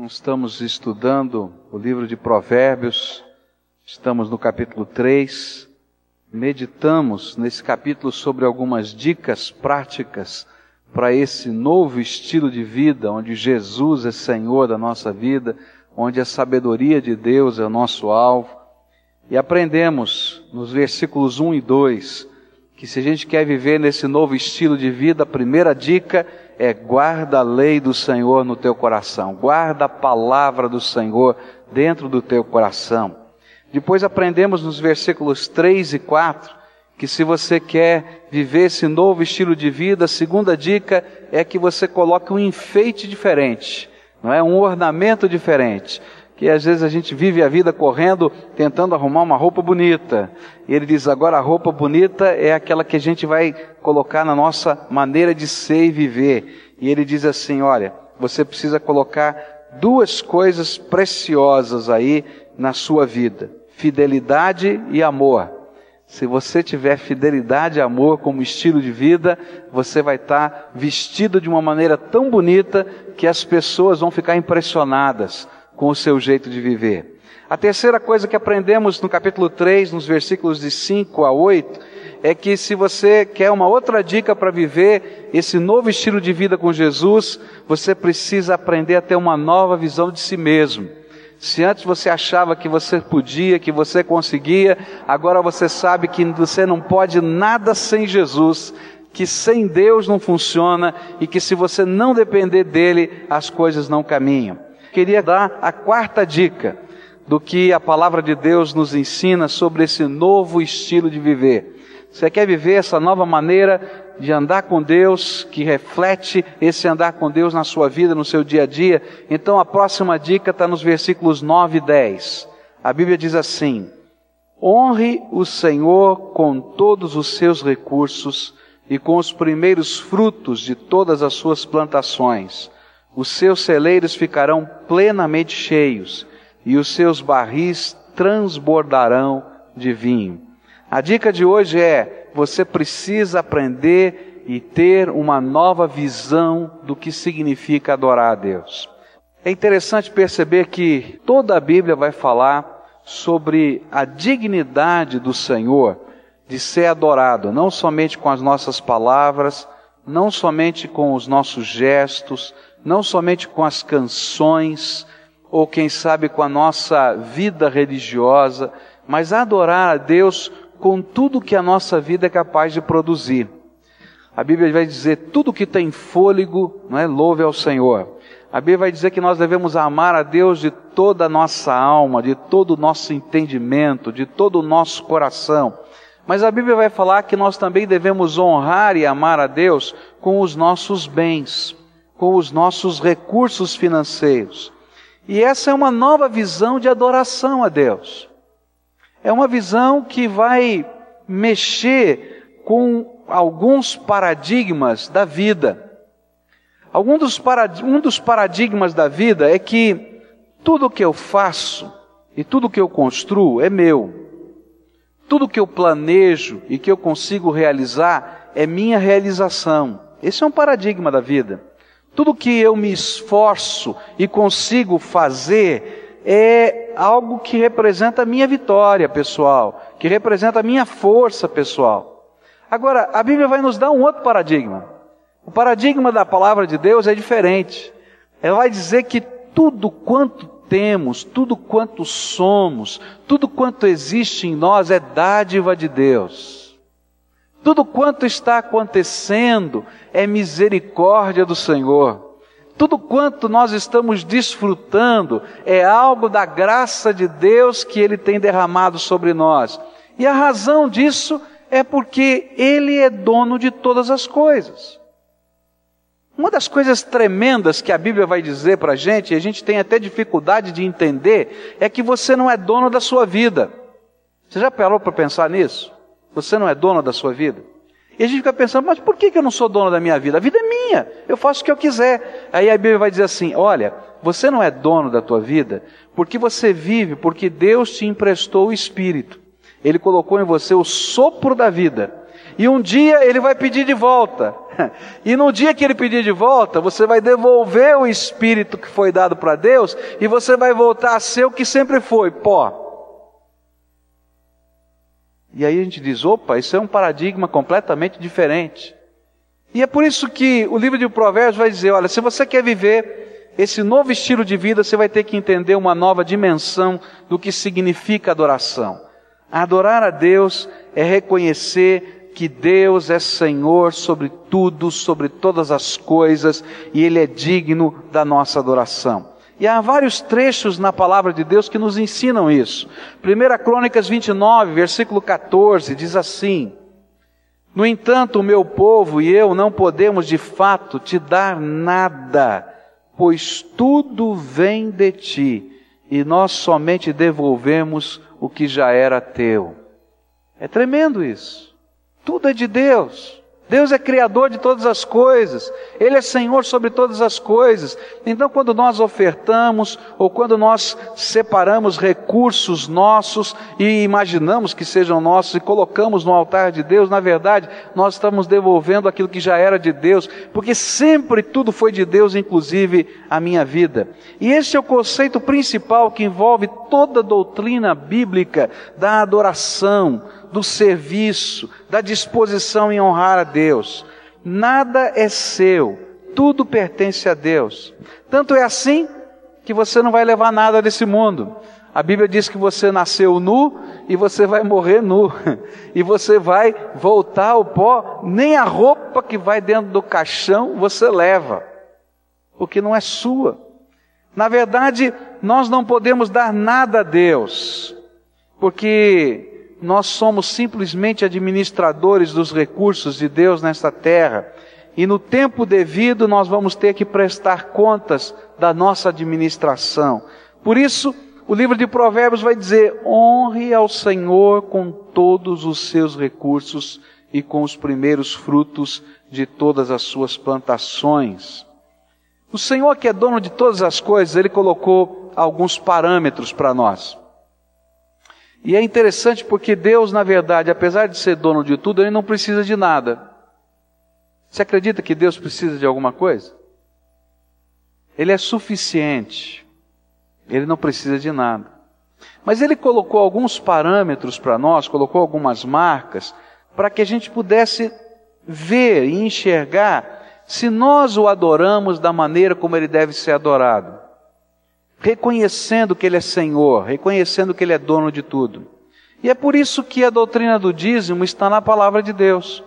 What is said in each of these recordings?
Nós estamos estudando o livro de Provérbios, estamos no capítulo 3. Meditamos nesse capítulo sobre algumas dicas práticas para esse novo estilo de vida, onde Jesus é Senhor da nossa vida, onde a sabedoria de Deus é o nosso alvo. E aprendemos nos versículos 1 e 2 que se a gente quer viver nesse novo estilo de vida, a primeira dica é guarda a lei do Senhor no teu coração, guarda a palavra do Senhor dentro do teu coração. Depois aprendemos nos versículos 3 e 4 que se você quer viver esse novo estilo de vida, a segunda dica é que você coloque um enfeite diferente, não é um ornamento diferente que às vezes a gente vive a vida correndo, tentando arrumar uma roupa bonita. E ele diz: agora a roupa bonita é aquela que a gente vai colocar na nossa maneira de ser e viver. E ele diz assim: olha, você precisa colocar duas coisas preciosas aí na sua vida: fidelidade e amor. Se você tiver fidelidade e amor como estilo de vida, você vai estar vestido de uma maneira tão bonita que as pessoas vão ficar impressionadas com o seu jeito de viver. A terceira coisa que aprendemos no capítulo 3, nos versículos de 5 a 8, é que se você quer uma outra dica para viver esse novo estilo de vida com Jesus, você precisa aprender a ter uma nova visão de si mesmo. Se antes você achava que você podia, que você conseguia, agora você sabe que você não pode nada sem Jesus, que sem Deus não funciona e que se você não depender dele, as coisas não caminham queria dar a quarta dica do que a palavra de Deus nos ensina sobre esse novo estilo de viver. Você quer viver essa nova maneira de andar com Deus, que reflete esse andar com Deus na sua vida, no seu dia a dia? Então a próxima dica está nos versículos 9 e 10. A Bíblia diz assim: Honre o Senhor com todos os seus recursos e com os primeiros frutos de todas as suas plantações os seus celeiros ficarão plenamente cheios e os seus barris transbordarão de vinho. A dica de hoje é: você precisa aprender e ter uma nova visão do que significa adorar a Deus. É interessante perceber que toda a Bíblia vai falar sobre a dignidade do Senhor de ser adorado, não somente com as nossas palavras, não somente com os nossos gestos, não somente com as canções, ou quem sabe com a nossa vida religiosa, mas adorar a Deus com tudo que a nossa vida é capaz de produzir. A Bíblia vai dizer: tudo que tem fôlego, não é? louve ao Senhor. A Bíblia vai dizer que nós devemos amar a Deus de toda a nossa alma, de todo o nosso entendimento, de todo o nosso coração. Mas a Bíblia vai falar que nós também devemos honrar e amar a Deus com os nossos bens com os nossos recursos financeiros. E essa é uma nova visão de adoração a Deus. É uma visão que vai mexer com alguns paradigmas da vida. Algum dos um dos paradigmas da vida é que tudo que eu faço e tudo que eu construo é meu. Tudo que eu planejo e que eu consigo realizar é minha realização. Esse é um paradigma da vida. Tudo que eu me esforço e consigo fazer é algo que representa a minha vitória pessoal, que representa a minha força pessoal. Agora, a Bíblia vai nos dar um outro paradigma. O paradigma da palavra de Deus é diferente. Ela vai dizer que tudo quanto temos, tudo quanto somos, tudo quanto existe em nós é dádiva de Deus. Tudo quanto está acontecendo é misericórdia do Senhor. Tudo quanto nós estamos desfrutando é algo da graça de Deus que Ele tem derramado sobre nós. E a razão disso é porque Ele é dono de todas as coisas. Uma das coisas tremendas que a Bíblia vai dizer para a gente, e a gente tem até dificuldade de entender, é que você não é dono da sua vida. Você já parou para pensar nisso? Você não é dono da sua vida? E a gente fica pensando, mas por que eu não sou dono da minha vida? A vida é minha, eu faço o que eu quiser. Aí a Bíblia vai dizer assim: olha, você não é dono da tua vida porque você vive, porque Deus te emprestou o Espírito. Ele colocou em você o sopro da vida. E um dia ele vai pedir de volta. E no dia que ele pedir de volta, você vai devolver o espírito que foi dado para Deus e você vai voltar a ser o que sempre foi, pó. E aí a gente diz: opa, isso é um paradigma completamente diferente. E é por isso que o livro de Provérbios vai dizer: olha, se você quer viver esse novo estilo de vida, você vai ter que entender uma nova dimensão do que significa adoração. Adorar a Deus é reconhecer que Deus é Senhor sobre tudo, sobre todas as coisas, e Ele é digno da nossa adoração. E há vários trechos na palavra de Deus que nos ensinam isso. 1 Crônicas 29, versículo 14, diz assim: No entanto, o meu povo e eu não podemos de fato te dar nada, pois tudo vem de ti, e nós somente devolvemos o que já era teu. É tremendo isso. Tudo é de Deus. Deus é criador de todas as coisas, Ele é Senhor sobre todas as coisas. Então, quando nós ofertamos ou quando nós separamos recursos nossos e imaginamos que sejam nossos e colocamos no altar de Deus, na verdade, nós estamos devolvendo aquilo que já era de Deus, porque sempre tudo foi de Deus, inclusive a minha vida. E esse é o conceito principal que envolve toda a doutrina bíblica da adoração do serviço, da disposição em honrar a Deus. Nada é seu, tudo pertence a Deus. Tanto é assim que você não vai levar nada desse mundo. A Bíblia diz que você nasceu nu e você vai morrer nu. E você vai voltar ao pó, nem a roupa que vai dentro do caixão você leva, porque não é sua. Na verdade, nós não podemos dar nada a Deus, porque nós somos simplesmente administradores dos recursos de Deus nesta terra. E no tempo devido nós vamos ter que prestar contas da nossa administração. Por isso, o livro de Provérbios vai dizer: honre ao Senhor com todos os seus recursos e com os primeiros frutos de todas as suas plantações. O Senhor, que é dono de todas as coisas, ele colocou alguns parâmetros para nós. E é interessante porque Deus, na verdade, apesar de ser dono de tudo, ele não precisa de nada. Você acredita que Deus precisa de alguma coisa? Ele é suficiente. Ele não precisa de nada. Mas ele colocou alguns parâmetros para nós, colocou algumas marcas, para que a gente pudesse ver e enxergar se nós o adoramos da maneira como ele deve ser adorado reconhecendo que Ele é Senhor, reconhecendo que Ele é dono de tudo. E é por isso que a doutrina do dízimo está na palavra de Deus.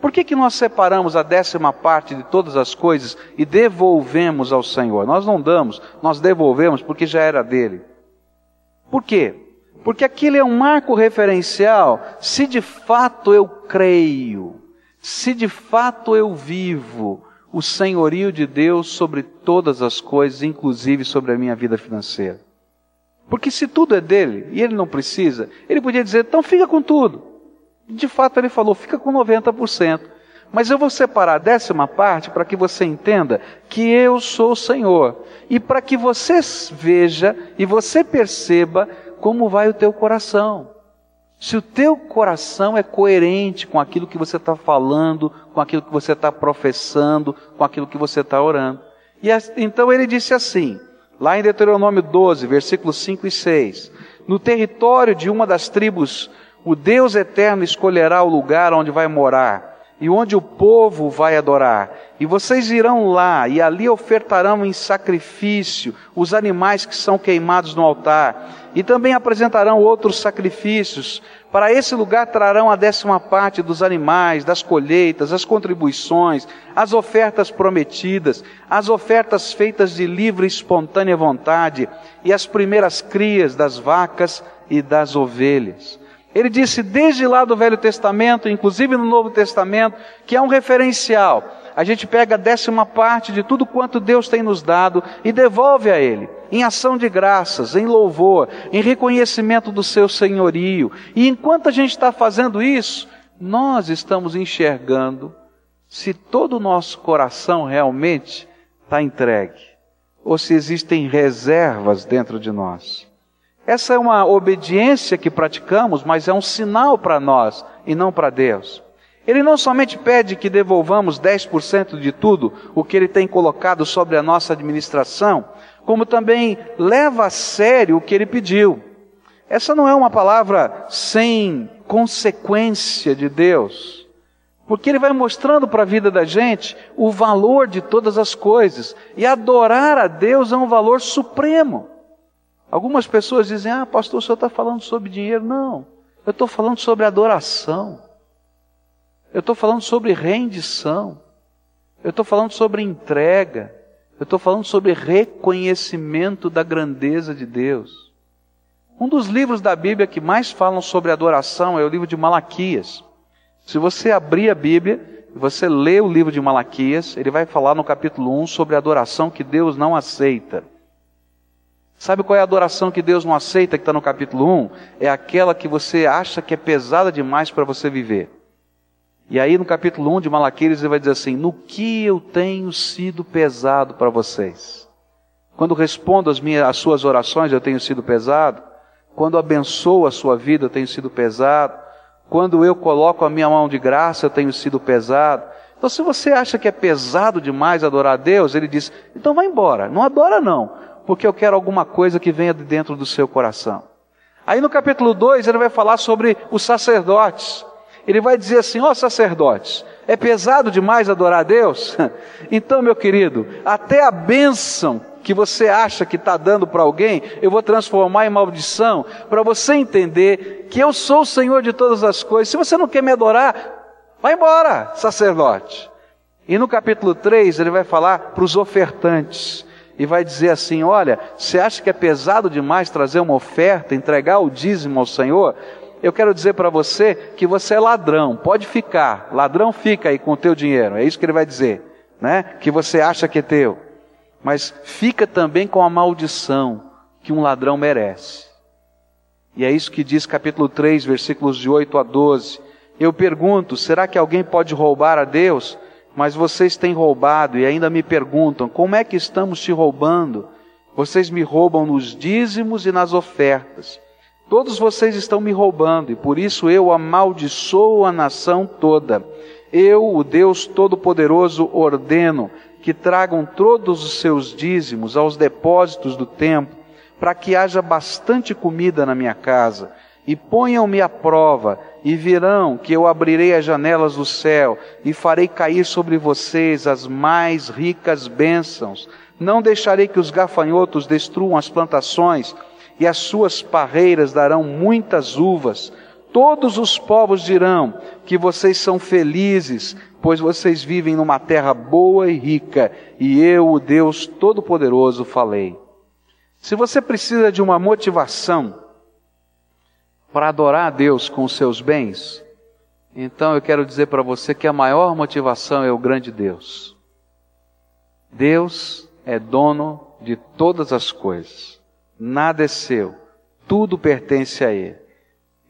Por que, que nós separamos a décima parte de todas as coisas e devolvemos ao Senhor? Nós não damos, nós devolvemos porque já era dele. Por quê? Porque aquilo é um marco referencial. Se de fato eu creio, se de fato eu vivo, o senhorio de Deus sobre todas as coisas, inclusive sobre a minha vida financeira. Porque se tudo é dele e ele não precisa, ele podia dizer, então fica com tudo. De fato, ele falou, fica com 90%. Mas eu vou separar a décima parte para que você entenda que eu sou o Senhor. E para que você veja e você perceba como vai o teu coração. Se o teu coração é coerente com aquilo que você está falando, com aquilo que você está professando, com aquilo que você está orando. E então ele disse assim, lá em Deuteronômio 12, versículos 5 e 6: No território de uma das tribos, o Deus eterno escolherá o lugar onde vai morar e onde o povo vai adorar. E vocês irão lá e ali ofertarão em sacrifício os animais que são queimados no altar. E também apresentarão outros sacrifícios. Para esse lugar trarão a décima parte dos animais, das colheitas, as contribuições, as ofertas prometidas, as ofertas feitas de livre e espontânea vontade, e as primeiras crias das vacas e das ovelhas. Ele disse desde lá do Velho Testamento, inclusive no Novo Testamento, que é um referencial. A gente pega a décima parte de tudo quanto Deus tem nos dado e devolve a Ele, em ação de graças, em louvor, em reconhecimento do seu senhorio. E enquanto a gente está fazendo isso, nós estamos enxergando se todo o nosso coração realmente está entregue, ou se existem reservas dentro de nós. Essa é uma obediência que praticamos, mas é um sinal para nós e não para Deus. Ele não somente pede que devolvamos 10% de tudo o que ele tem colocado sobre a nossa administração, como também leva a sério o que ele pediu. Essa não é uma palavra sem consequência de Deus, porque ele vai mostrando para a vida da gente o valor de todas as coisas, e adorar a Deus é um valor supremo. Algumas pessoas dizem: Ah, pastor, o senhor está falando sobre dinheiro. Não, eu estou falando sobre adoração. Eu estou falando sobre rendição. Eu estou falando sobre entrega. Eu estou falando sobre reconhecimento da grandeza de Deus. Um dos livros da Bíblia que mais falam sobre adoração é o livro de Malaquias. Se você abrir a Bíblia e você ler o livro de Malaquias, ele vai falar no capítulo 1 sobre a adoração que Deus não aceita. Sabe qual é a adoração que Deus não aceita, que está no capítulo 1? É aquela que você acha que é pesada demais para você viver. E aí no capítulo 1 de Malaquias ele vai dizer assim: No que eu tenho sido pesado para vocês? Quando respondo as, minhas, as suas orações, eu tenho sido pesado. Quando abençoo a sua vida, eu tenho sido pesado. Quando eu coloco a minha mão de graça, eu tenho sido pesado. Então, se você acha que é pesado demais adorar a Deus, ele diz: então vai embora. Não adora, não, porque eu quero alguma coisa que venha de dentro do seu coração. Aí no capítulo 2 ele vai falar sobre os sacerdotes ele vai dizer assim: ó oh, sacerdotes, é pesado demais adorar a Deus? Então, meu querido, até a bênção que você acha que está dando para alguém, eu vou transformar em maldição, para você entender que eu sou o Senhor de todas as coisas. Se você não quer me adorar, vai embora, sacerdote. E no capítulo 3 ele vai falar para os ofertantes e vai dizer assim: Olha, você acha que é pesado demais trazer uma oferta, entregar o dízimo ao Senhor? Eu quero dizer para você que você é ladrão, pode ficar, ladrão fica aí com o teu dinheiro, é isso que ele vai dizer, né? Que você acha que é teu, mas fica também com a maldição que um ladrão merece. E é isso que diz capítulo 3, versículos de 8 a 12. Eu pergunto: será que alguém pode roubar a Deus? Mas vocês têm roubado e ainda me perguntam: como é que estamos te roubando? Vocês me roubam nos dízimos e nas ofertas. Todos vocês estão me roubando e por isso eu amaldiçoo a nação toda. Eu, o Deus Todo-Poderoso, ordeno que tragam todos os seus dízimos aos depósitos do templo, para que haja bastante comida na minha casa. E ponham-me à prova, e virão que eu abrirei as janelas do céu, e farei cair sobre vocês as mais ricas bênçãos. Não deixarei que os gafanhotos destruam as plantações, e as suas parreiras darão muitas uvas. Todos os povos dirão que vocês são felizes, pois vocês vivem numa terra boa e rica, e eu, o Deus Todo-Poderoso, falei. Se você precisa de uma motivação para adorar a Deus com os seus bens, então eu quero dizer para você que a maior motivação é o grande Deus. Deus é dono de todas as coisas nada é seu, tudo pertence a Ele.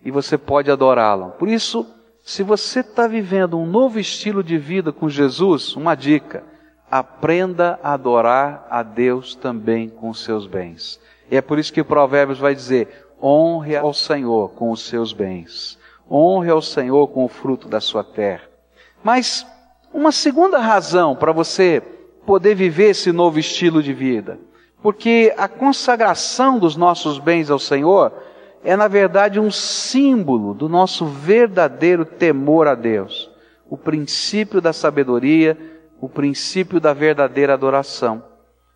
E você pode adorá-lo. Por isso, se você está vivendo um novo estilo de vida com Jesus, uma dica: aprenda a adorar a Deus também com os seus bens. E é por isso que o Provérbios vai dizer: honre ao Senhor com os seus bens, honre ao Senhor com o fruto da sua terra. Mas uma segunda razão para você poder viver esse novo estilo de vida porque a consagração dos nossos bens ao Senhor é, na verdade, um símbolo do nosso verdadeiro temor a Deus, o princípio da sabedoria, o princípio da verdadeira adoração.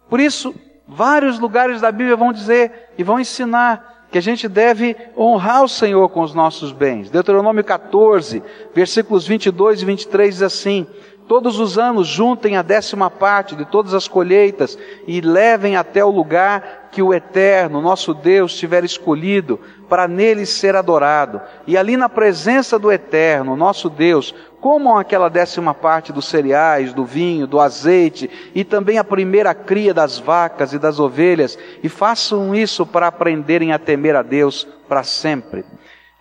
Por isso, vários lugares da Bíblia vão dizer e vão ensinar que a gente deve honrar o Senhor com os nossos bens. Deuteronômio 14, versículos 22 e 23 diz assim: Todos os anos juntem a décima parte de todas as colheitas e levem até o lugar que o Eterno, nosso Deus, tiver escolhido para nele ser adorado. E ali na presença do Eterno, nosso Deus, comam aquela décima parte dos cereais, do vinho, do azeite e também a primeira cria das vacas e das ovelhas e façam isso para aprenderem a temer a Deus para sempre.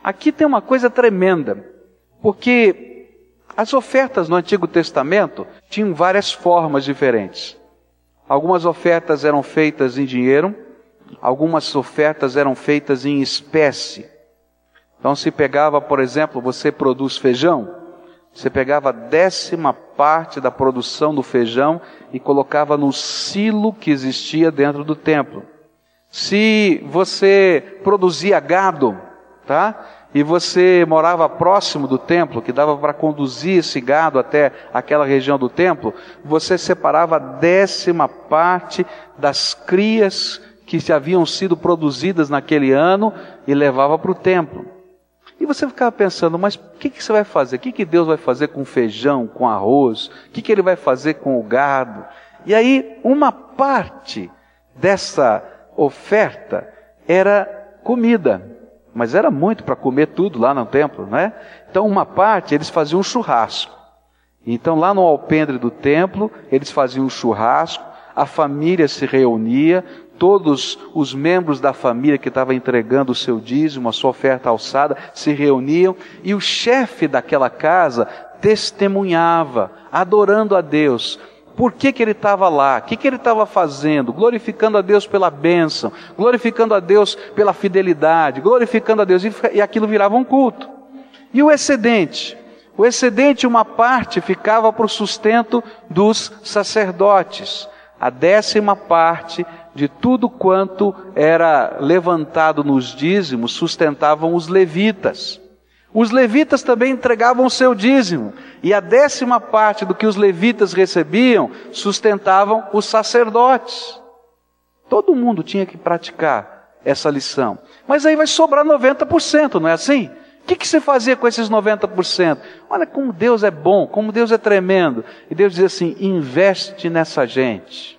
Aqui tem uma coisa tremenda, porque as ofertas no Antigo Testamento tinham várias formas diferentes. Algumas ofertas eram feitas em dinheiro, algumas ofertas eram feitas em espécie. Então, se pegava, por exemplo, você produz feijão, Você pegava a décima parte da produção do feijão e colocava no silo que existia dentro do templo. Se você produzia gado, tá? E você morava próximo do templo, que dava para conduzir esse gado até aquela região do templo, você separava a décima parte das crias que haviam sido produzidas naquele ano e levava para o templo. E você ficava pensando, mas o que, que você vai fazer? O que, que Deus vai fazer com feijão, com arroz? O que, que Ele vai fazer com o gado? E aí, uma parte dessa oferta era comida, mas era muito para comer tudo lá no templo, né? Então, uma parte eles faziam um churrasco. Então, lá no alpendre do templo, eles faziam um churrasco, a família se reunia, todos os membros da família que estava entregando o seu dízimo, a sua oferta alçada, se reuniam e o chefe daquela casa testemunhava, adorando a Deus. Por que, que ele estava lá? O que, que ele estava fazendo? Glorificando a Deus pela bênção, glorificando a Deus pela fidelidade, glorificando a Deus, e aquilo virava um culto. E o excedente? O excedente, uma parte, ficava para o sustento dos sacerdotes. A décima parte de tudo quanto era levantado nos dízimos sustentavam os levitas. Os levitas também entregavam o seu dízimo, e a décima parte do que os levitas recebiam sustentavam os sacerdotes. Todo mundo tinha que praticar essa lição. Mas aí vai sobrar 90%, não é assim? O que, que você fazia com esses 90%? Olha como Deus é bom, como Deus é tremendo. E Deus diz assim: investe nessa gente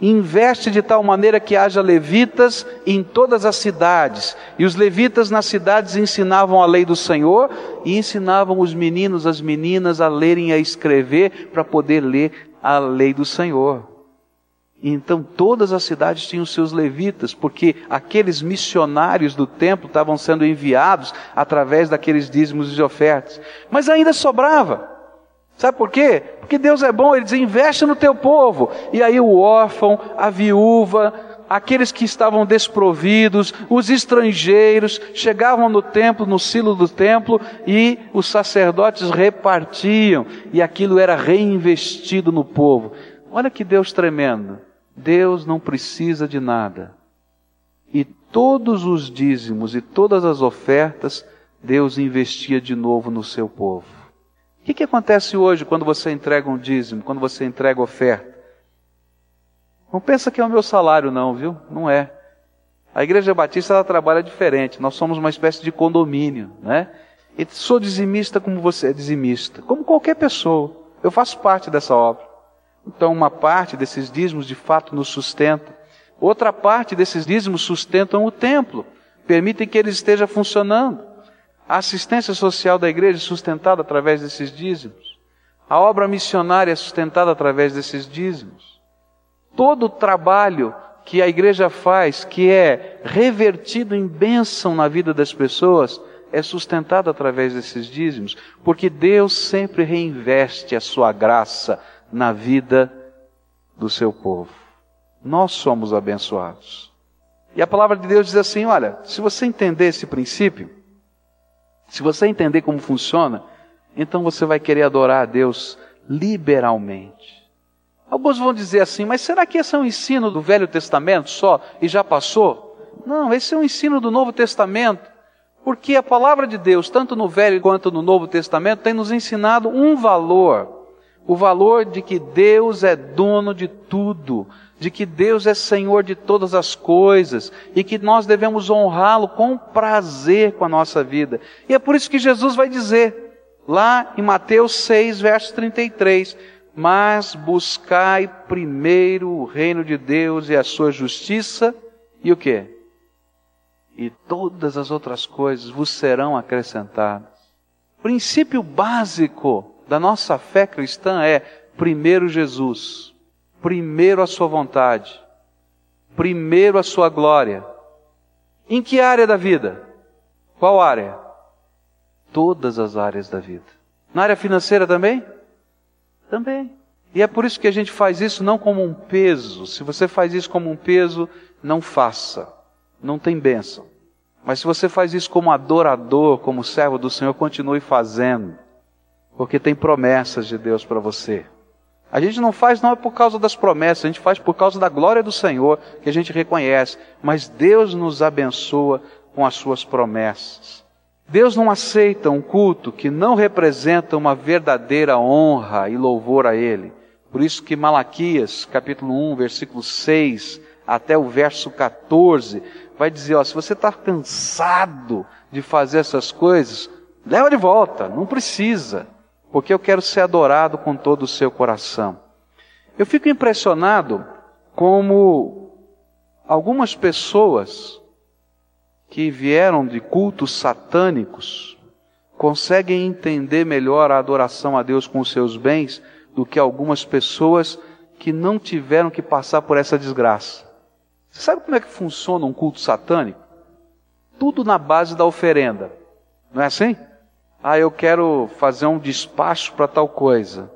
investe de tal maneira que haja levitas em todas as cidades. E os levitas nas cidades ensinavam a lei do Senhor e ensinavam os meninos, as meninas a lerem e a escrever para poder ler a lei do Senhor. Então todas as cidades tinham seus levitas, porque aqueles missionários do templo estavam sendo enviados através daqueles dízimos e ofertas. Mas ainda sobrava. Sabe por quê? Porque Deus é bom, Ele diz: investe no teu povo. E aí o órfão, a viúva, aqueles que estavam desprovidos, os estrangeiros, chegavam no templo, no silo do templo, e os sacerdotes repartiam, e aquilo era reinvestido no povo. Olha que Deus tremendo. Deus não precisa de nada. E todos os dízimos e todas as ofertas, Deus investia de novo no seu povo que, que acontece hoje quando você entrega um dízimo, quando você entrega oferta? Não pensa que é o meu salário, não, viu? Não é. A Igreja Batista ela trabalha diferente. Nós somos uma espécie de condomínio, né? E sou dizimista como você é dizimista, como qualquer pessoa. Eu faço parte dessa obra. Então, uma parte desses dízimos de fato nos sustenta. Outra parte desses dízimos sustentam o templo, permitem que ele esteja funcionando. A assistência social da igreja é sustentada através desses dízimos. A obra missionária é sustentada através desses dízimos. Todo o trabalho que a igreja faz, que é revertido em bênção na vida das pessoas, é sustentado através desses dízimos, porque Deus sempre reinveste a sua graça na vida do seu povo. Nós somos abençoados. E a palavra de Deus diz assim: olha, se você entender esse princípio, se você entender como funciona, então você vai querer adorar a Deus liberalmente. Alguns vão dizer assim, mas será que esse é um ensino do Velho Testamento só e já passou? Não, esse é um ensino do Novo Testamento. Porque a palavra de Deus, tanto no Velho quanto no Novo Testamento, tem nos ensinado um valor o valor de que Deus é dono de tudo, de que Deus é Senhor de todas as coisas e que nós devemos honrá-lo com prazer com a nossa vida. E é por isso que Jesus vai dizer, lá em Mateus 6, verso 33, mas buscai primeiro o reino de Deus e a sua justiça, e o que? E todas as outras coisas vos serão acrescentadas. Princípio básico da nossa fé cristã é primeiro Jesus, primeiro a sua vontade, primeiro a sua glória. Em que área da vida? Qual área? Todas as áreas da vida. Na área financeira também? Também. E é por isso que a gente faz isso não como um peso. Se você faz isso como um peso, não faça. Não tem bênção. Mas se você faz isso como adorador, como servo do Senhor, continue fazendo. porque tem promessas de Deus para você. A gente não faz não é por causa das promessas, a gente faz por causa da glória do Senhor, que a gente reconhece, mas Deus nos abençoa com as suas promessas. Deus não aceita um culto que não representa uma verdadeira honra e louvor a Ele. Por isso que Malaquias, capítulo 1, versículo 6 até o verso 14, vai dizer, ó, se você está cansado de fazer essas coisas, leva de volta, não precisa, porque eu quero ser adorado com todo o seu coração. Eu fico impressionado como algumas pessoas que vieram de cultos satânicos conseguem entender melhor a adoração a Deus com os seus bens do que algumas pessoas que não tiveram que passar por essa desgraça. Você sabe como é que funciona um culto satânico? Tudo na base da oferenda. Não é assim? Ah, eu quero fazer um despacho para tal coisa.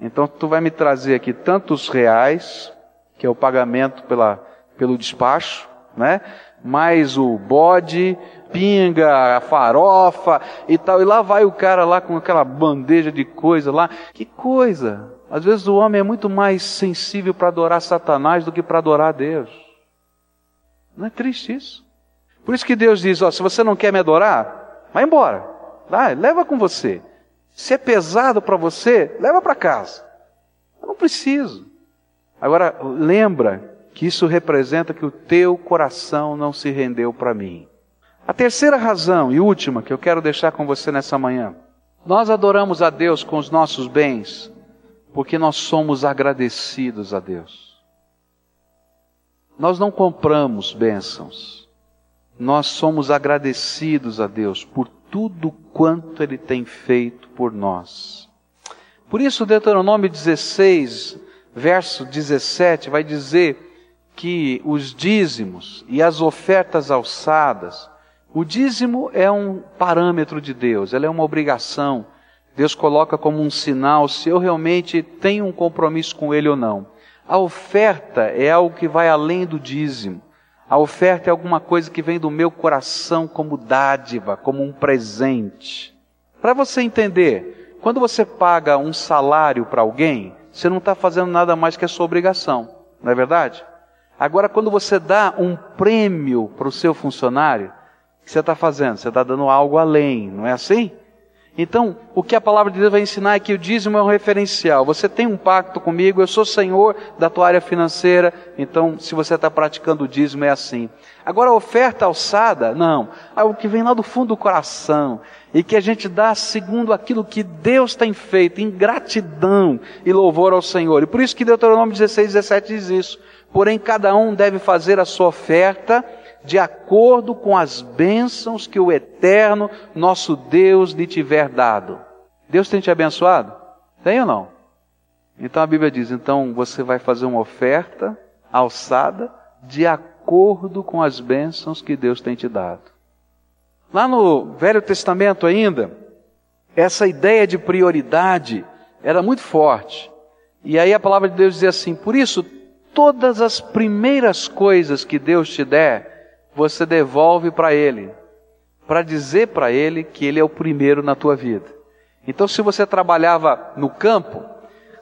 Então tu vai me trazer aqui tantos reais, que é o pagamento pela, pelo despacho, né? mais o bode, pinga, a farofa e tal. E lá vai o cara lá com aquela bandeja de coisa lá. Que coisa! Às vezes o homem é muito mais sensível para adorar Satanás do que para adorar Deus. Não é triste isso? Por isso que Deus diz: ó, se você não quer me adorar, vai embora. Vai, leva com você. Se é pesado para você, leva para casa. Eu não preciso. Agora, lembra que isso representa que o teu coração não se rendeu para mim. A terceira razão e última que eu quero deixar com você nessa manhã. Nós adoramos a Deus com os nossos bens porque nós somos agradecidos a Deus. Nós não compramos bênçãos. Nós somos agradecidos a Deus por tudo quanto Ele tem feito por nós. Por isso, Deuteronômio 16, verso 17, vai dizer que os dízimos e as ofertas alçadas, o dízimo é um parâmetro de Deus, ela é uma obrigação. Deus coloca como um sinal se eu realmente tenho um compromisso com Ele ou não. A oferta é algo que vai além do dízimo. A oferta é alguma coisa que vem do meu coração como dádiva, como um presente. Para você entender, quando você paga um salário para alguém, você não está fazendo nada mais que a sua obrigação, não é verdade? Agora, quando você dá um prêmio para o seu funcionário, o que você está fazendo? Você está dando algo além, não é assim? Então, o que a palavra de Deus vai ensinar é que o dízimo é um referencial. Você tem um pacto comigo, eu sou senhor da tua área financeira, então, se você está praticando o dízimo, é assim. Agora, a oferta alçada, não. Algo que vem lá do fundo do coração e que a gente dá segundo aquilo que Deus tem feito, em gratidão e louvor ao Senhor. E por isso que Deuteronômio 16, 17 diz isso. Porém, cada um deve fazer a sua oferta de acordo com as bênçãos que o eterno nosso Deus lhe tiver dado. Deus tem te abençoado? Tem ou não? Então a Bíblia diz: então você vai fazer uma oferta alçada de acordo com as bênçãos que Deus tem te dado. Lá no Velho Testamento ainda, essa ideia de prioridade era muito forte. E aí a palavra de Deus dizia assim: por isso, todas as primeiras coisas que Deus te der, você devolve para Ele, para dizer para Ele que Ele é o primeiro na tua vida. Então, se você trabalhava no campo,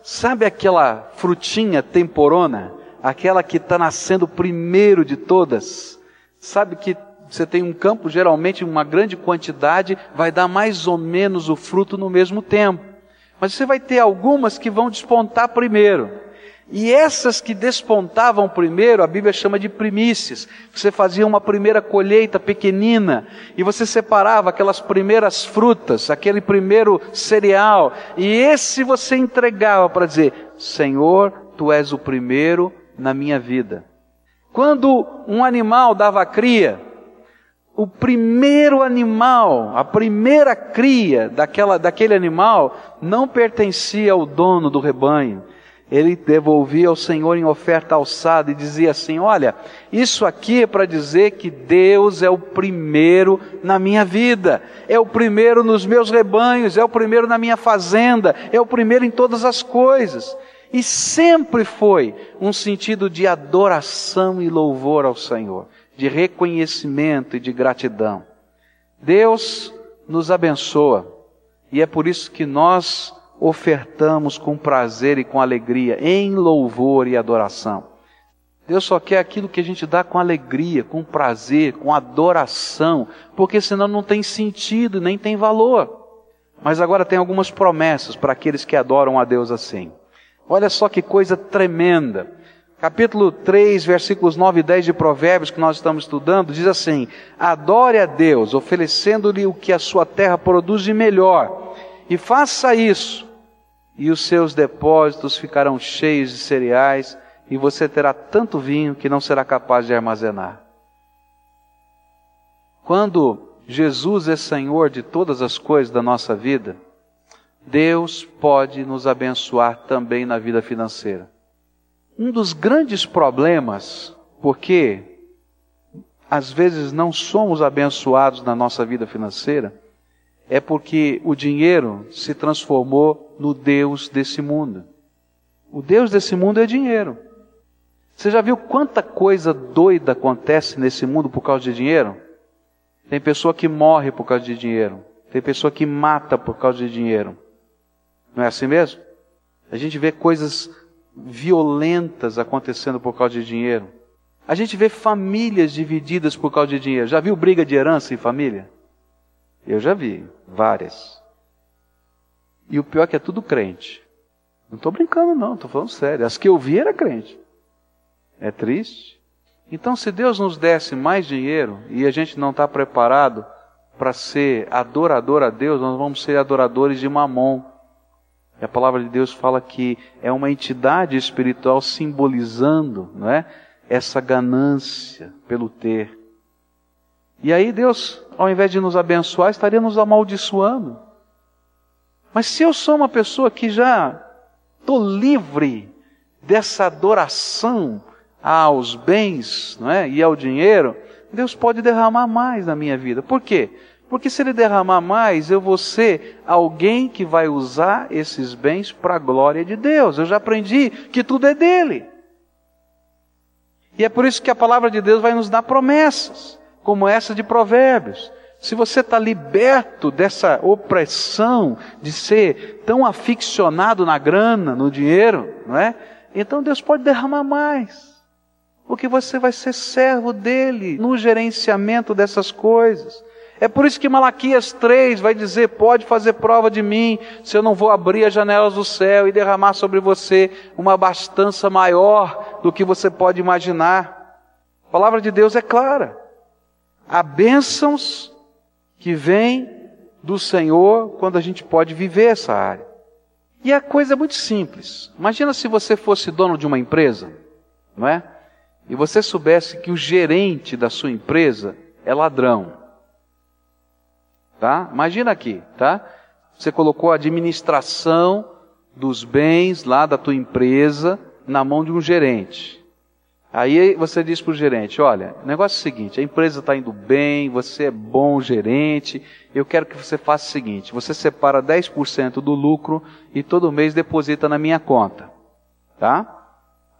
sabe aquela frutinha temporona, aquela que está nascendo primeiro de todas? Sabe que você tem um campo, geralmente uma grande quantidade, vai dar mais ou menos o fruto no mesmo tempo. Mas você vai ter algumas que vão despontar primeiro. E essas que despontavam primeiro, a Bíblia chama de primícias. Você fazia uma primeira colheita pequenina e você separava aquelas primeiras frutas, aquele primeiro cereal, e esse você entregava para dizer: Senhor, tu és o primeiro na minha vida. Quando um animal dava cria, o primeiro animal, a primeira cria daquela, daquele animal, não pertencia ao dono do rebanho ele devolvia ao Senhor em oferta alçada e dizia assim: Olha, isso aqui é para dizer que Deus é o primeiro na minha vida, é o primeiro nos meus rebanhos, é o primeiro na minha fazenda, é o primeiro em todas as coisas. E sempre foi um sentido de adoração e louvor ao Senhor, de reconhecimento e de gratidão. Deus nos abençoa E é por isso que nós ofertamos com prazer e com alegria, em louvor e adoração. Deus só quer aquilo que a gente dá com alegria, com prazer, com adoração, porque senão não tem sentido, nem tem valor. Mas agora tem algumas promessas para aqueles que adoram a Deus assim. Olha só que coisa tremenda. Capítulo 3, versículos 9 e 10 de Provérbios que nós estamos estudando, diz assim: Adore a Deus, oferecendo-lhe o que a sua terra produz de melhor, e faça isso, e os seus depósitos ficarão cheios de cereais, e você terá tanto vinho que não será capaz de armazenar. Quando Jesus é Senhor de todas as coisas da nossa vida, Deus pode nos abençoar também na vida financeira. Um dos grandes problemas, porque às vezes não somos abençoados na nossa vida financeira, é porque o dinheiro se transformou no Deus desse mundo. O Deus desse mundo é dinheiro. Você já viu quanta coisa doida acontece nesse mundo por causa de dinheiro? Tem pessoa que morre por causa de dinheiro. Tem pessoa que mata por causa de dinheiro. Não é assim mesmo? A gente vê coisas violentas acontecendo por causa de dinheiro. A gente vê famílias divididas por causa de dinheiro. Já viu briga de herança em família? Eu já vi, várias. E o pior é que é tudo crente. Não estou brincando, não, estou falando sério. As que eu vi era crente. É triste. Então, se Deus nos desse mais dinheiro e a gente não está preparado para ser adorador a Deus, nós vamos ser adoradores de mamon. E a palavra de Deus fala que é uma entidade espiritual simbolizando não é, essa ganância pelo ter. E aí Deus, ao invés de nos abençoar, estaria nos amaldiçoando. Mas se eu sou uma pessoa que já estou livre dessa adoração aos bens não é? e ao dinheiro, Deus pode derramar mais na minha vida. Por quê? Porque se Ele derramar mais, eu vou ser alguém que vai usar esses bens para a glória de Deus. Eu já aprendi que tudo é dele. E é por isso que a palavra de Deus vai nos dar promessas, como essa de Provérbios. Se você está liberto dessa opressão de ser tão aficionado na grana, no dinheiro, não é? Então Deus pode derramar mais porque você vai ser servo dele no gerenciamento dessas coisas. É por isso que Malaquias 3 vai dizer: pode fazer prova de mim, se eu não vou abrir as janelas do céu e derramar sobre você uma abastança maior do que você pode imaginar. A palavra de Deus é clara. Há bênçãos que vêm do Senhor quando a gente pode viver essa área. E a coisa é muito simples. Imagina se você fosse dono de uma empresa, não é? e você soubesse que o gerente da sua empresa é ladrão. Tá? Imagina aqui, tá? Você colocou a administração dos bens lá da tua empresa na mão de um gerente. Aí você diz para o gerente: olha, o negócio é o seguinte, a empresa está indo bem, você é bom gerente, eu quero que você faça o seguinte: você separa 10% do lucro e todo mês deposita na minha conta. Tá?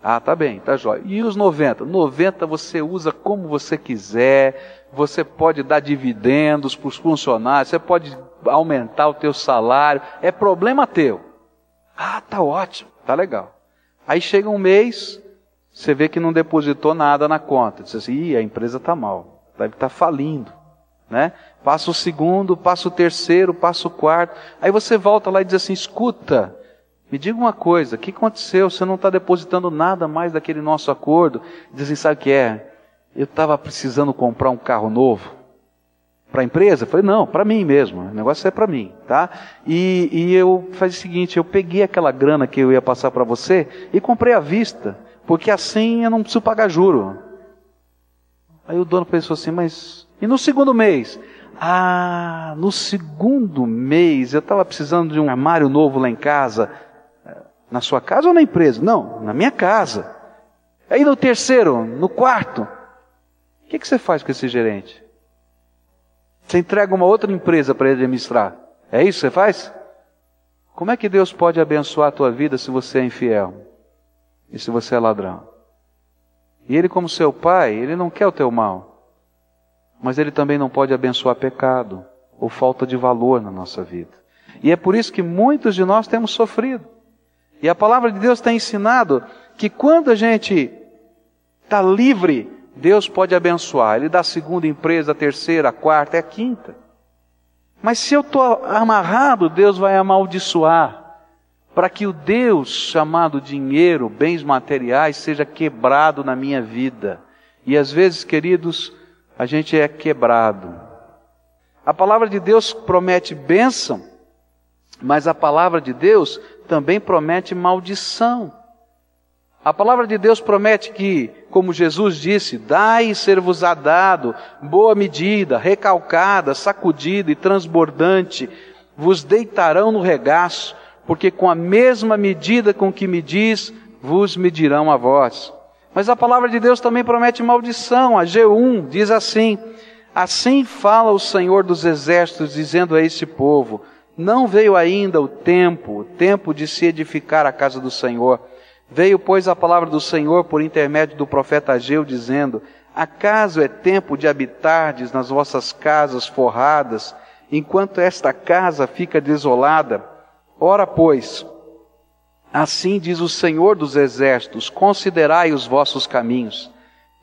Ah, tá bem, tá jóia. E os 90? 90 você usa como você quiser, você pode dar dividendos para os funcionários, você pode aumentar o teu salário, é problema teu. Ah, tá ótimo, tá legal. Aí chega um mês, você vê que não depositou nada na conta. Diz assim, Ih, a empresa tá mal, deve estar tá falindo. Né? Passa o segundo, passa o terceiro, passa o quarto. Aí você volta lá e diz assim: escuta, me diga uma coisa, o que aconteceu? Você não está depositando nada mais daquele nosso acordo? Dizem, sabe o que é? Eu estava precisando comprar um carro novo. Para a empresa? Falei, não, para mim mesmo. O negócio é para mim, tá? E, e eu faz o seguinte, eu peguei aquela grana que eu ia passar para você e comprei à vista, porque assim eu não preciso pagar juro. Aí o dono pensou assim, mas e no segundo mês? Ah, no segundo mês eu estava precisando de um armário novo lá em casa. Na sua casa ou na empresa? Não, na minha casa. Aí no terceiro, no quarto. O que, que você faz com esse gerente? Você entrega uma outra empresa para ele administrar. É isso que você faz? Como é que Deus pode abençoar a tua vida se você é infiel? E se você é ladrão? E Ele, como seu pai, Ele não quer o teu mal. Mas Ele também não pode abençoar pecado ou falta de valor na nossa vida. E é por isso que muitos de nós temos sofrido. E a palavra de Deus tem ensinado que quando a gente está livre, Deus pode abençoar. Ele dá a segunda empresa, a terceira, a quarta, é a quinta. Mas se eu estou amarrado, Deus vai amaldiçoar. Para que o Deus chamado dinheiro, bens materiais, seja quebrado na minha vida. E às vezes, queridos, a gente é quebrado. A palavra de Deus promete bênção, mas a palavra de Deus também promete maldição. A palavra de Deus promete que, como Jesus disse, dai e ser-vos-á dado, boa medida, recalcada, sacudida e transbordante, vos deitarão no regaço, porque com a mesma medida com que medis, vos medirão a vós. Mas a palavra de Deus também promete maldição. A G1 diz assim: Assim fala o Senhor dos exércitos, dizendo a esse povo: Não veio ainda o tempo, o tempo de se edificar a casa do Senhor. Veio, pois, a palavra do Senhor por intermédio do profeta Ageu, dizendo: Acaso é tempo de habitardes nas vossas casas forradas, enquanto esta casa fica desolada? Ora, pois, assim diz o Senhor dos exércitos: considerai os vossos caminhos.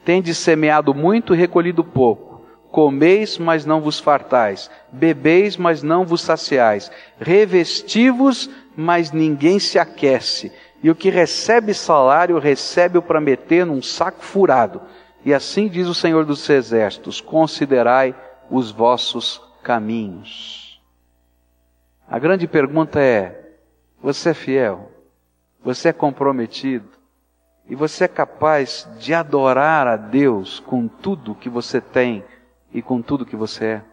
Tendes semeado muito e recolhido pouco. Comeis, mas não vos fartais. Bebeis, mas não vos saciais. Revesti-vos, mas ninguém se aquece e o que recebe salário recebe-o para meter num saco furado. E assim diz o Senhor dos Exércitos: considerai os vossos caminhos. A grande pergunta é: você é fiel? Você é comprometido? E você é capaz de adorar a Deus com tudo que você tem e com tudo que você é?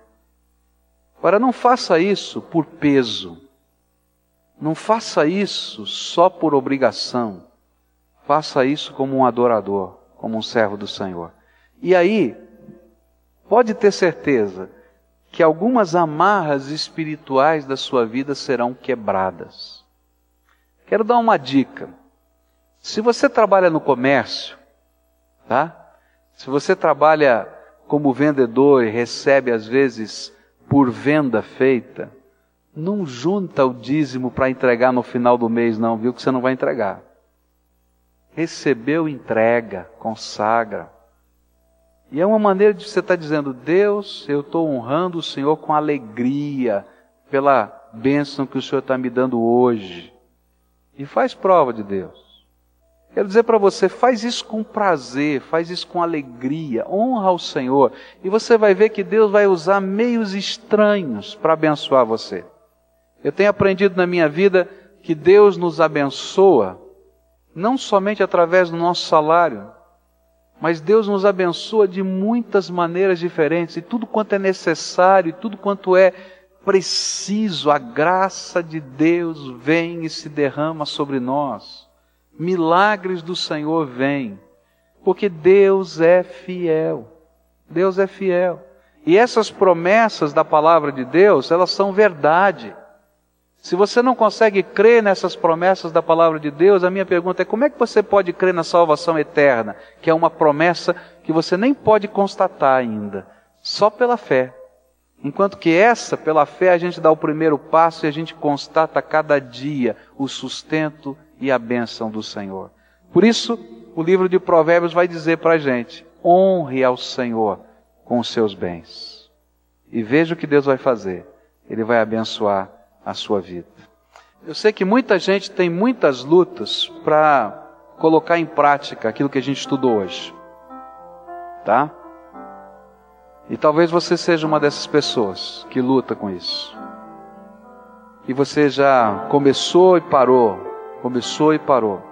Ora, não faça isso por peso. Não faça isso só por obrigação. Faça isso como um adorador, como um servo do Senhor. E aí, pode ter certeza que algumas amarras espirituais da sua vida serão quebradas. Quero dar uma dica. Se você trabalha no comércio, tá? Se você trabalha como vendedor e recebe às vezes por venda feita, não junta o dízimo para entregar no final do mês, não, viu? Que você não vai entregar. Recebeu, entrega, consagra. E é uma maneira de você estar tá dizendo: Deus, eu estou honrando o Senhor com alegria pela bênção que o Senhor está me dando hoje. E faz prova de Deus. Quero dizer para você, faz isso com prazer, faz isso com alegria, honra o Senhor, e você vai ver que Deus vai usar meios estranhos para abençoar você. Eu tenho aprendido na minha vida que Deus nos abençoa, não somente através do nosso salário, mas Deus nos abençoa de muitas maneiras diferentes, e tudo quanto é necessário, tudo quanto é preciso, a graça de Deus vem e se derrama sobre nós. Milagres do Senhor vêm, porque Deus é fiel. Deus é fiel. E essas promessas da palavra de Deus, elas são verdade. Se você não consegue crer nessas promessas da palavra de Deus, a minha pergunta é: como é que você pode crer na salvação eterna, que é uma promessa que você nem pode constatar ainda, só pela fé? Enquanto que essa, pela fé, a gente dá o primeiro passo e a gente constata cada dia o sustento e a bênção do Senhor. Por isso, o livro de Provérbios vai dizer para a gente: honre ao Senhor com os seus bens. E veja o que Deus vai fazer. Ele vai abençoar a sua vida. Eu sei que muita gente tem muitas lutas para colocar em prática aquilo que a gente estudou hoje. Tá? E talvez você seja uma dessas pessoas que luta com isso. E você já começou e parou, começou e parou.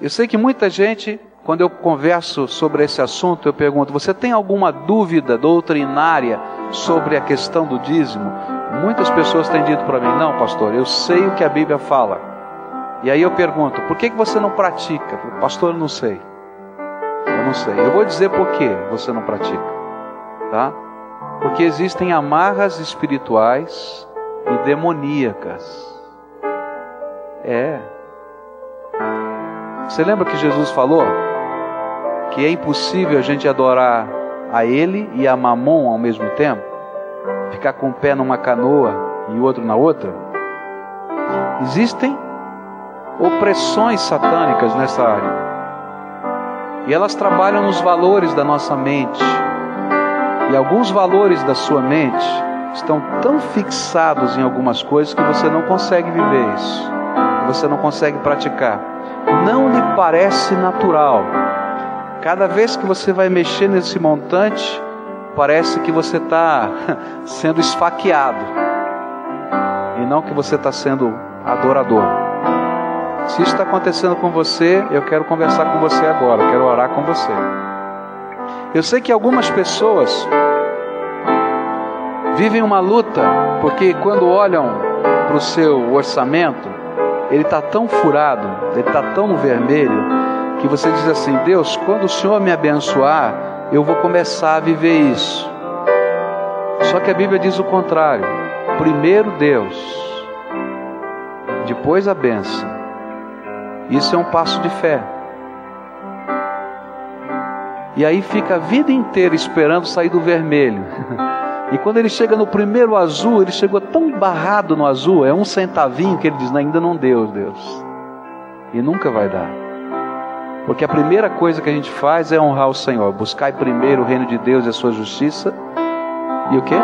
Eu sei que muita gente, quando eu converso sobre esse assunto, eu pergunto: você tem alguma dúvida doutrinária sobre a questão do dízimo? Muitas pessoas têm dito para mim: não, pastor, eu sei o que a Bíblia fala. E aí eu pergunto: por que, que você não pratica? Pastor, eu não sei. Eu não sei. Eu vou dizer por que você não pratica. Tá? Porque existem amarras espirituais e demoníacas. É. Você lembra que Jesus falou que é impossível a gente adorar a Ele e a Mamon ao mesmo tempo? Ficar com o pé numa canoa e o outro na outra, existem opressões satânicas nessa área. E elas trabalham nos valores da nossa mente. E alguns valores da sua mente estão tão fixados em algumas coisas que você não consegue viver isso. Você não consegue praticar. Não lhe parece natural. Cada vez que você vai mexer nesse montante, parece que você está sendo esfaqueado. E não que você está sendo adorador. Se isso está acontecendo com você, eu quero conversar com você agora, quero orar com você. Eu sei que algumas pessoas vivem uma luta, porque quando olham para o seu orçamento, ele está tão furado, ele está tão vermelho, que você diz assim: Deus, quando o Senhor me abençoar, eu vou começar a viver isso. Só que a Bíblia diz o contrário: primeiro Deus, depois a bênção isso é um passo de fé. E aí fica a vida inteira esperando sair do vermelho. E quando ele chega no primeiro azul, ele chegou tão barrado no azul, é um centavinho que ele diz: ainda não deu, Deus. E nunca vai dar. Porque a primeira coisa que a gente faz é honrar o Senhor. Buscar primeiro o reino de Deus e a sua justiça. E o que?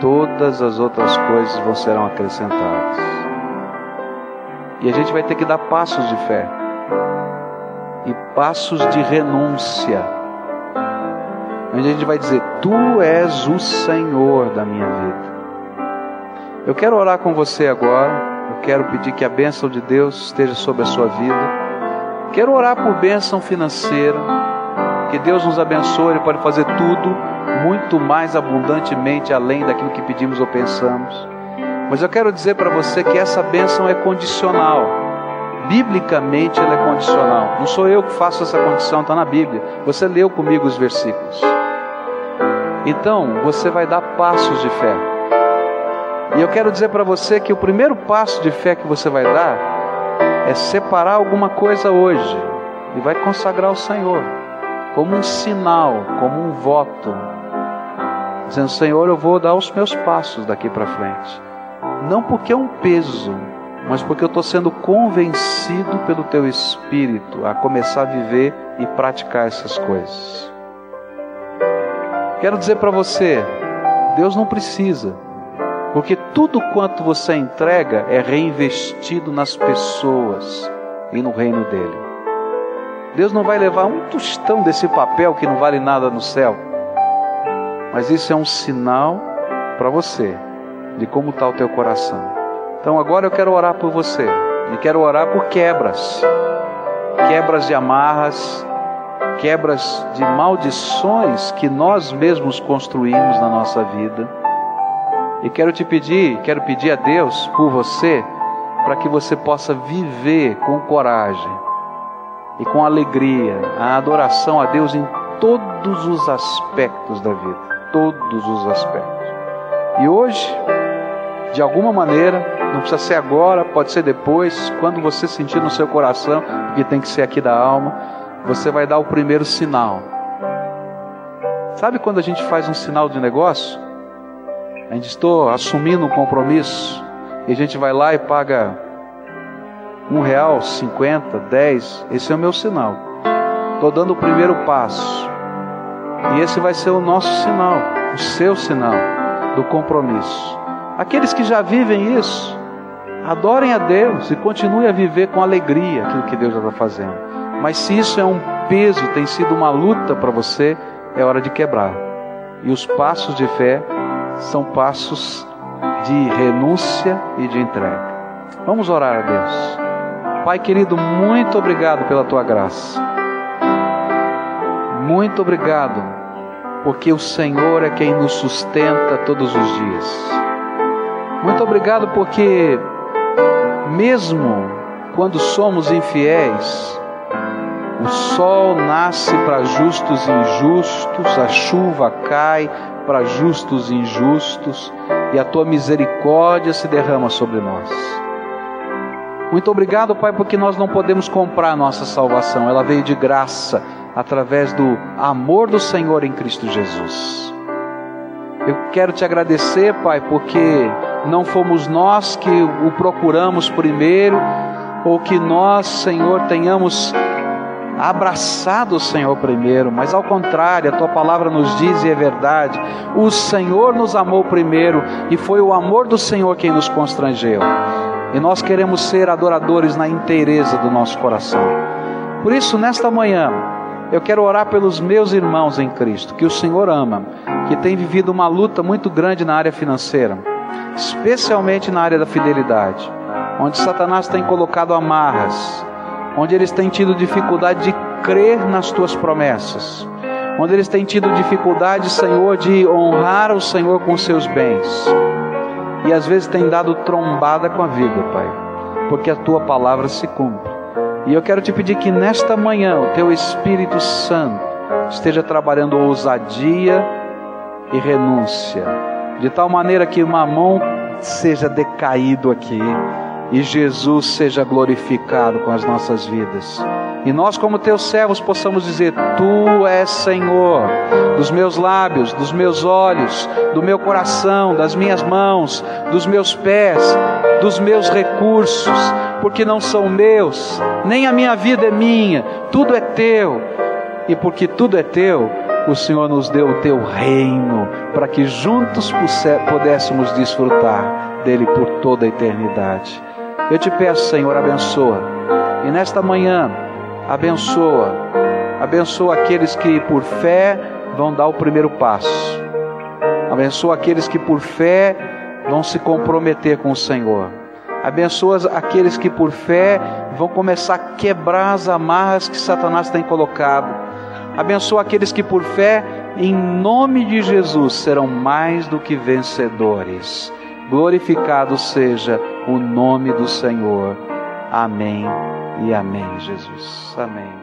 Todas as outras coisas vão serão acrescentadas. E a gente vai ter que dar passos de fé e passos de renúncia. Onde a gente vai dizer: Tu és o Senhor da minha vida. Eu quero orar com você agora. Eu quero pedir que a bênção de Deus esteja sobre a sua vida. Quero orar por bênção financeira. Que Deus nos abençoe, Ele pode fazer tudo muito mais abundantemente além daquilo que pedimos ou pensamos. Mas eu quero dizer para você que essa bênção é condicional. Biblicamente ela é condicional. Não sou eu que faço essa condição, está na Bíblia. Você leu comigo os versículos. Então, você vai dar passos de fé. E eu quero dizer para você que o primeiro passo de fé que você vai dar é separar alguma coisa hoje e vai consagrar ao Senhor, como um sinal, como um voto, dizendo: Senhor, eu vou dar os meus passos daqui para frente não porque é um peso, mas porque eu estou sendo convencido pelo teu Espírito a começar a viver e praticar essas coisas. Quero dizer para você, Deus não precisa, porque tudo quanto você entrega é reinvestido nas pessoas e no reino dele. Deus não vai levar um tostão desse papel que não vale nada no céu, mas isso é um sinal para você de como está o teu coração. Então agora eu quero orar por você. E quero orar por quebras. Quebras de amarras, quebras de maldições que nós mesmos construímos na nossa vida. E quero te pedir, quero pedir a Deus por você, para que você possa viver com coragem e com alegria a adoração a Deus em todos os aspectos da vida, todos os aspectos. E hoje de alguma maneira, não precisa ser agora, pode ser depois, quando você sentir no seu coração, porque tem que ser aqui da alma, você vai dar o primeiro sinal. Sabe quando a gente faz um sinal de negócio? A gente estou assumindo um compromisso e a gente vai lá e paga um real, cinquenta, dez. Esse é o meu sinal. Estou dando o primeiro passo. E esse vai ser o nosso sinal, o seu sinal do compromisso. Aqueles que já vivem isso, adorem a Deus e continuem a viver com alegria aquilo que Deus já está fazendo. Mas se isso é um peso, tem sido uma luta para você, é hora de quebrar. E os passos de fé são passos de renúncia e de entrega. Vamos orar a Deus. Pai querido, muito obrigado pela tua graça. Muito obrigado, porque o Senhor é quem nos sustenta todos os dias. Muito obrigado porque, mesmo quando somos infiéis, o sol nasce para justos e injustos, a chuva cai para justos e injustos, e a tua misericórdia se derrama sobre nós. Muito obrigado, Pai, porque nós não podemos comprar nossa salvação, ela veio de graça através do amor do Senhor em Cristo Jesus. Eu quero te agradecer, Pai, porque não fomos nós que o procuramos primeiro, ou que nós, Senhor, tenhamos abraçado o Senhor primeiro, mas ao contrário, a tua palavra nos diz e é verdade: o Senhor nos amou primeiro e foi o amor do Senhor quem nos constrangeu. E nós queremos ser adoradores na inteireza do nosso coração. Por isso, nesta manhã, eu quero orar pelos meus irmãos em Cristo, que o Senhor ama, que tem vivido uma luta muito grande na área financeira, especialmente na área da fidelidade, onde Satanás tem colocado amarras, onde eles têm tido dificuldade de crer nas tuas promessas, onde eles têm tido dificuldade, Senhor, de honrar o Senhor com seus bens, e às vezes têm dado trombada com a vida, Pai, porque a tua palavra se cumpre. E eu quero te pedir que nesta manhã o teu Espírito Santo esteja trabalhando ousadia e renúncia, de tal maneira que o mamão seja decaído aqui e Jesus seja glorificado com as nossas vidas. E nós, como teus servos, possamos dizer: Tu és Senhor, dos meus lábios, dos meus olhos, do meu coração, das minhas mãos, dos meus pés, dos meus recursos, porque não são meus, nem a minha vida é minha, tudo é teu. E porque tudo é teu, o Senhor nos deu o teu reino, para que juntos pudéssemos desfrutar dele por toda a eternidade. Eu te peço, Senhor, abençoa. E nesta manhã, abençoa. Abençoa aqueles que por fé vão dar o primeiro passo. Abençoa aqueles que por fé vão se comprometer com o Senhor. Abençoa aqueles que por fé vão começar a quebrar as amarras que Satanás tem colocado. Abençoa aqueles que por fé, em nome de Jesus, serão mais do que vencedores. Glorificado seja o nome do Senhor. Amém e amém, Jesus. Amém.